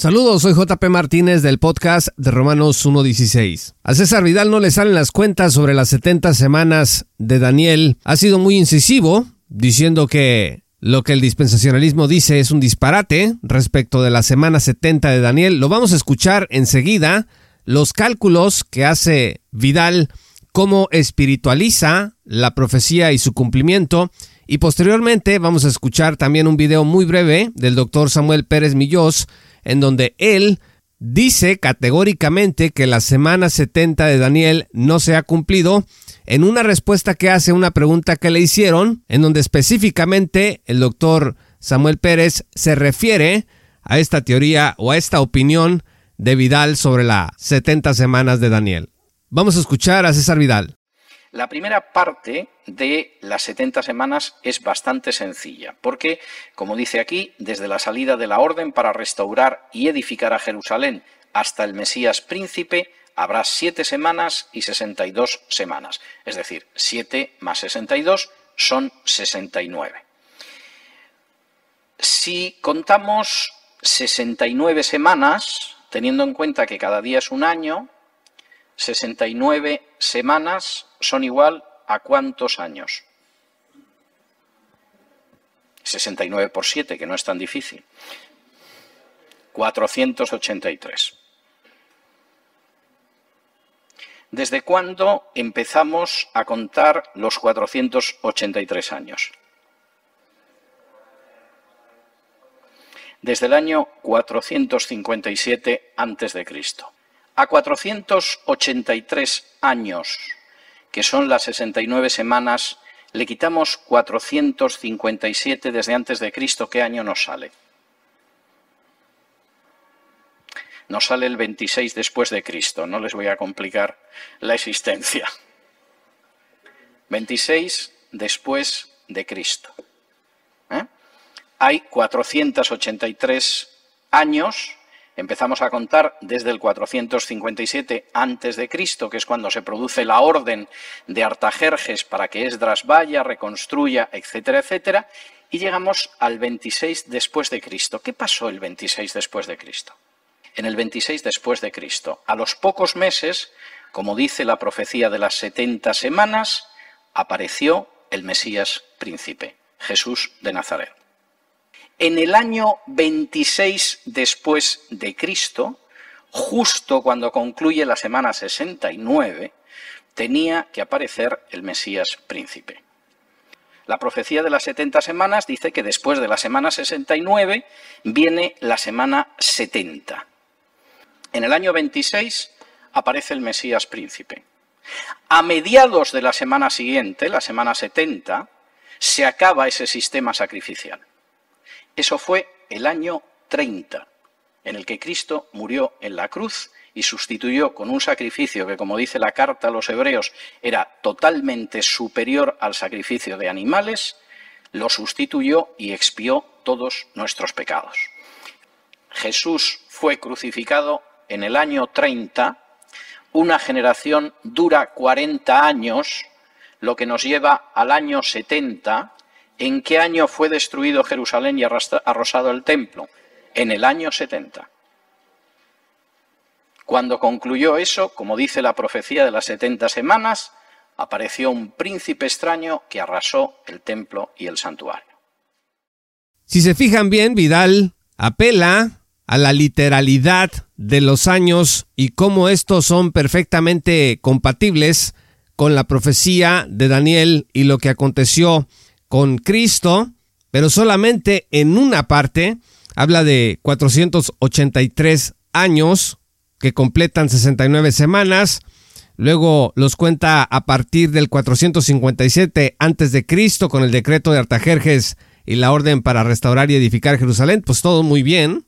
Saludos, soy JP Martínez del podcast de Romanos 1.16. A César Vidal no le salen las cuentas sobre las 70 semanas de Daniel. Ha sido muy incisivo, diciendo que lo que el dispensacionalismo dice es un disparate respecto de la semana 70 de Daniel. Lo vamos a escuchar enseguida. Los cálculos que hace Vidal, cómo espiritualiza la profecía y su cumplimiento. Y posteriormente vamos a escuchar también un video muy breve del doctor Samuel Pérez Millós en donde él dice categóricamente que la semana 70 de Daniel no se ha cumplido en una respuesta que hace una pregunta que le hicieron, en donde específicamente el doctor Samuel Pérez se refiere a esta teoría o a esta opinión de Vidal sobre las 70 semanas de Daniel. Vamos a escuchar a César Vidal. La primera parte de las 70 semanas es bastante sencilla, porque, como dice aquí, desde la salida de la orden para restaurar y edificar a Jerusalén hasta el Mesías príncipe, habrá siete semanas y 62 semanas. Es decir, 7 más 62 son 69. Si contamos 69 semanas, teniendo en cuenta que cada día es un año, 69 semanas son igual a cuántos años? 69 por 7, que no es tan difícil. 483. ¿Desde cuándo empezamos a contar los 483 años? Desde el año 457 a.C a 483 años, que son las 69 semanas, le quitamos 457 desde antes de Cristo, ¿qué año nos sale? Nos sale el 26 después de Cristo, no les voy a complicar la existencia. 26 después de Cristo. ¿Eh? Hay 483 años Empezamos a contar desde el 457 a.C., que es cuando se produce la orden de Artajerjes para que Esdras vaya, reconstruya, etcétera, etcétera, y llegamos al 26 después de Cristo. ¿Qué pasó el 26 después de Cristo? En el 26 después de Cristo, a los pocos meses, como dice la profecía de las 70 semanas, apareció el Mesías príncipe, Jesús de Nazaret en el año 26 después de Cristo, justo cuando concluye la semana 69, tenía que aparecer el Mesías príncipe. La profecía de las 70 semanas dice que después de la semana 69 viene la semana 70. En el año 26 aparece el Mesías príncipe. A mediados de la semana siguiente, la semana 70, se acaba ese sistema sacrificial. Eso fue el año 30, en el que Cristo murió en la cruz y sustituyó con un sacrificio que, como dice la carta a los hebreos, era totalmente superior al sacrificio de animales, lo sustituyó y expió todos nuestros pecados. Jesús fue crucificado en el año 30, una generación dura 40 años, lo que nos lleva al año 70, ¿En qué año fue destruido Jerusalén y arrosado el templo? En el año 70. Cuando concluyó eso, como dice la profecía de las 70 semanas, apareció un príncipe extraño que arrasó el templo y el santuario. Si se fijan bien, Vidal apela a la literalidad de los años y cómo estos son perfectamente compatibles con la profecía de Daniel y lo que aconteció con Cristo, pero solamente en una parte habla de 483 años que completan 69 semanas. Luego los cuenta a partir del 457 antes de Cristo con el decreto de Artajerjes y la orden para restaurar y edificar Jerusalén, pues todo muy bien.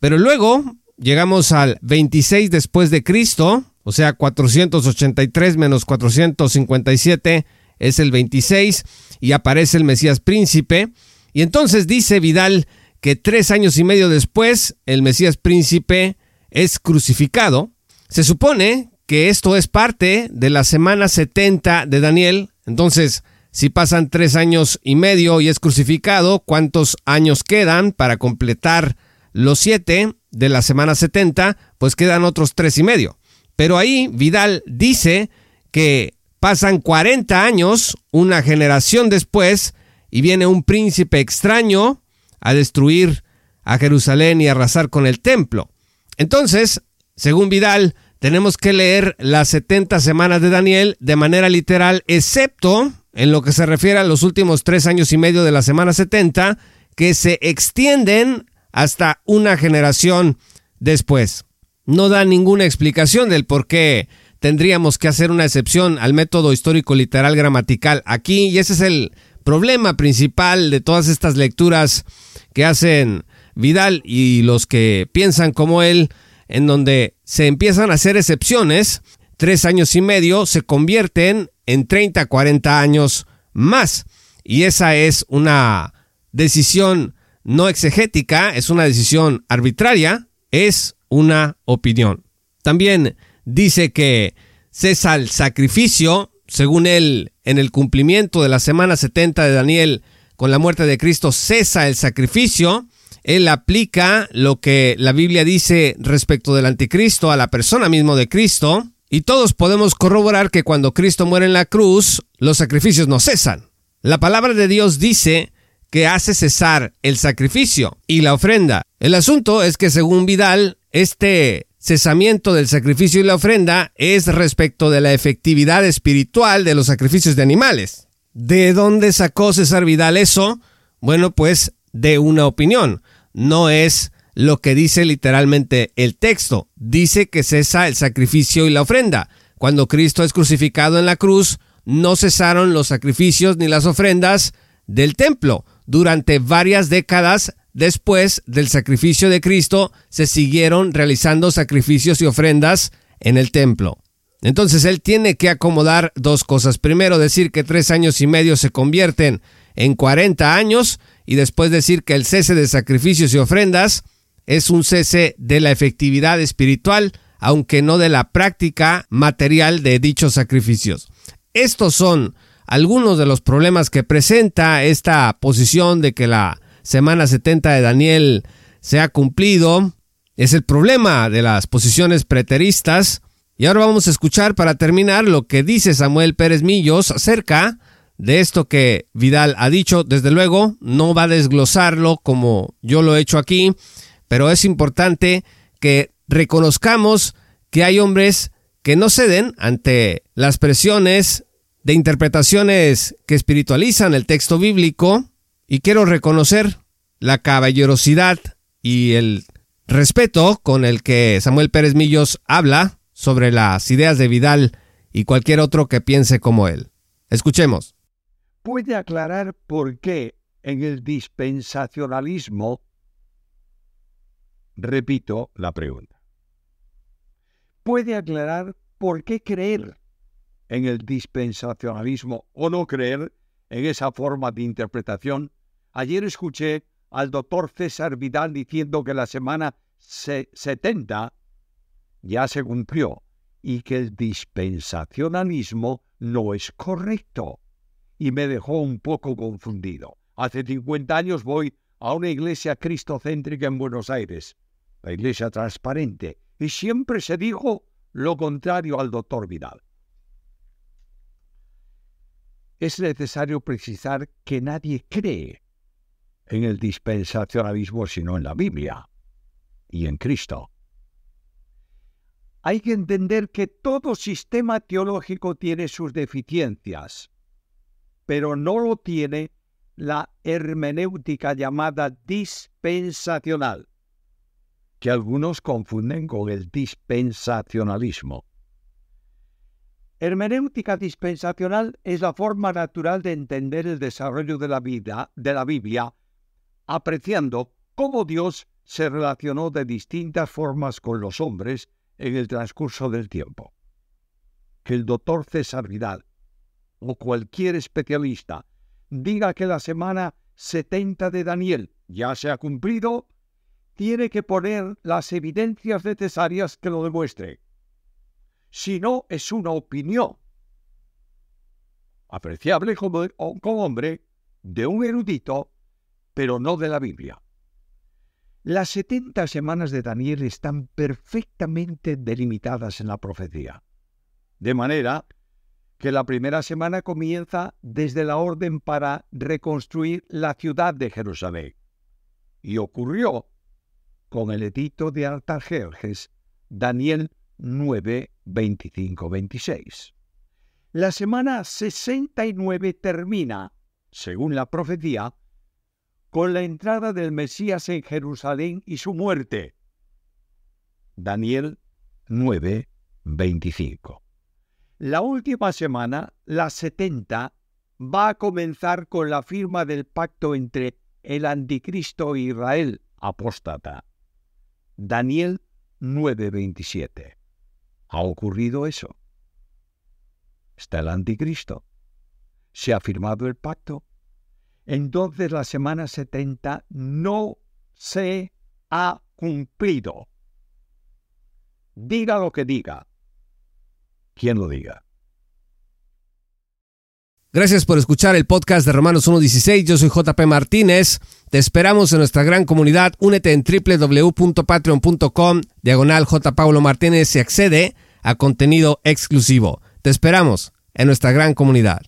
Pero luego llegamos al 26 después de Cristo, o sea, 483 menos 457 es el 26 y aparece el Mesías príncipe. Y entonces dice Vidal que tres años y medio después el Mesías príncipe es crucificado. Se supone que esto es parte de la semana 70 de Daniel. Entonces, si pasan tres años y medio y es crucificado, ¿cuántos años quedan para completar los siete? de la semana 70, pues quedan otros tres y medio. Pero ahí Vidal dice que pasan 40 años, una generación después, y viene un príncipe extraño a destruir a Jerusalén y arrasar con el templo. Entonces, según Vidal, tenemos que leer las 70 semanas de Daniel de manera literal, excepto en lo que se refiere a los últimos tres años y medio de la semana 70, que se extienden hasta una generación después. No da ninguna explicación del por qué tendríamos que hacer una excepción al método histórico literal gramatical aquí, y ese es el problema principal de todas estas lecturas que hacen Vidal y los que piensan como él, en donde se empiezan a hacer excepciones, tres años y medio se convierten en 30, 40 años más. Y esa es una decisión no exegética, es una decisión arbitraria, es una opinión. También dice que cesa el sacrificio, según él, en el cumplimiento de la semana 70 de Daniel, con la muerte de Cristo, cesa el sacrificio. Él aplica lo que la Biblia dice respecto del anticristo a la persona mismo de Cristo. Y todos podemos corroborar que cuando Cristo muere en la cruz, los sacrificios no cesan. La palabra de Dios dice que hace cesar el sacrificio y la ofrenda. El asunto es que según Vidal, este cesamiento del sacrificio y la ofrenda es respecto de la efectividad espiritual de los sacrificios de animales. ¿De dónde sacó César Vidal eso? Bueno, pues de una opinión. No es lo que dice literalmente el texto. Dice que cesa el sacrificio y la ofrenda. Cuando Cristo es crucificado en la cruz, no cesaron los sacrificios ni las ofrendas del templo. Durante varias décadas después del sacrificio de Cristo, se siguieron realizando sacrificios y ofrendas en el templo. Entonces él tiene que acomodar dos cosas. Primero decir que tres años y medio se convierten en 40 años y después decir que el cese de sacrificios y ofrendas es un cese de la efectividad espiritual, aunque no de la práctica material de dichos sacrificios. Estos son algunos de los problemas que presenta esta posición de que la semana 70 de Daniel se ha cumplido. Es el problema de las posiciones preteristas. Y ahora vamos a escuchar para terminar lo que dice Samuel Pérez Millos acerca de esto que Vidal ha dicho. Desde luego, no va a desglosarlo como yo lo he hecho aquí, pero es importante que reconozcamos que hay hombres que no ceden ante las presiones de interpretaciones que espiritualizan el texto bíblico y quiero reconocer la caballerosidad y el respeto con el que Samuel Pérez Millos habla sobre las ideas de Vidal y cualquier otro que piense como él. Escuchemos. ¿Puede aclarar por qué en el dispensacionalismo, repito la pregunta, ¿puede aclarar por qué creer en el dispensacionalismo o no creer en esa forma de interpretación Ayer escuché al doctor César Vidal diciendo que la semana 70 ya se cumplió y que el dispensacionalismo no es correcto. Y me dejó un poco confundido. Hace 50 años voy a una iglesia cristocéntrica en Buenos Aires, la iglesia transparente, y siempre se dijo lo contrario al doctor Vidal. Es necesario precisar que nadie cree en el dispensacionalismo, sino en la Biblia y en Cristo. Hay que entender que todo sistema teológico tiene sus deficiencias, pero no lo tiene la hermenéutica llamada dispensacional, que algunos confunden con el dispensacionalismo. Hermenéutica dispensacional es la forma natural de entender el desarrollo de la vida de la Biblia apreciando cómo Dios se relacionó de distintas formas con los hombres en el transcurso del tiempo. Que el doctor César Vidal o cualquier especialista diga que la semana 70 de Daniel ya se ha cumplido, tiene que poner las evidencias necesarias que lo demuestre. Si no, es una opinión apreciable como, como hombre de un erudito pero no de la Biblia. Las 70 semanas de Daniel están perfectamente delimitadas en la profecía. De manera que la primera semana comienza desde la orden para reconstruir la ciudad de Jerusalén. Y ocurrió con el edicto de Artajerjes, Daniel 9, 25, 26. La semana 69 termina, según la profecía, con la entrada del Mesías en Jerusalén y su muerte. Daniel 9, 25. La última semana, la 70, va a comenzar con la firma del pacto entre el anticristo e Israel apóstata. Daniel 9:27. ¿Ha ocurrido eso? Está el anticristo. Se ha firmado el pacto entonces la semana 70 no se ha cumplido. Diga lo que diga. Quien lo diga. Gracias por escuchar el podcast de Romanos 1.16. Yo soy JP Martínez. Te esperamos en nuestra gran comunidad. Únete en www.patreon.com diagonal. Paulo Martínez y accede a contenido exclusivo. Te esperamos en nuestra gran comunidad.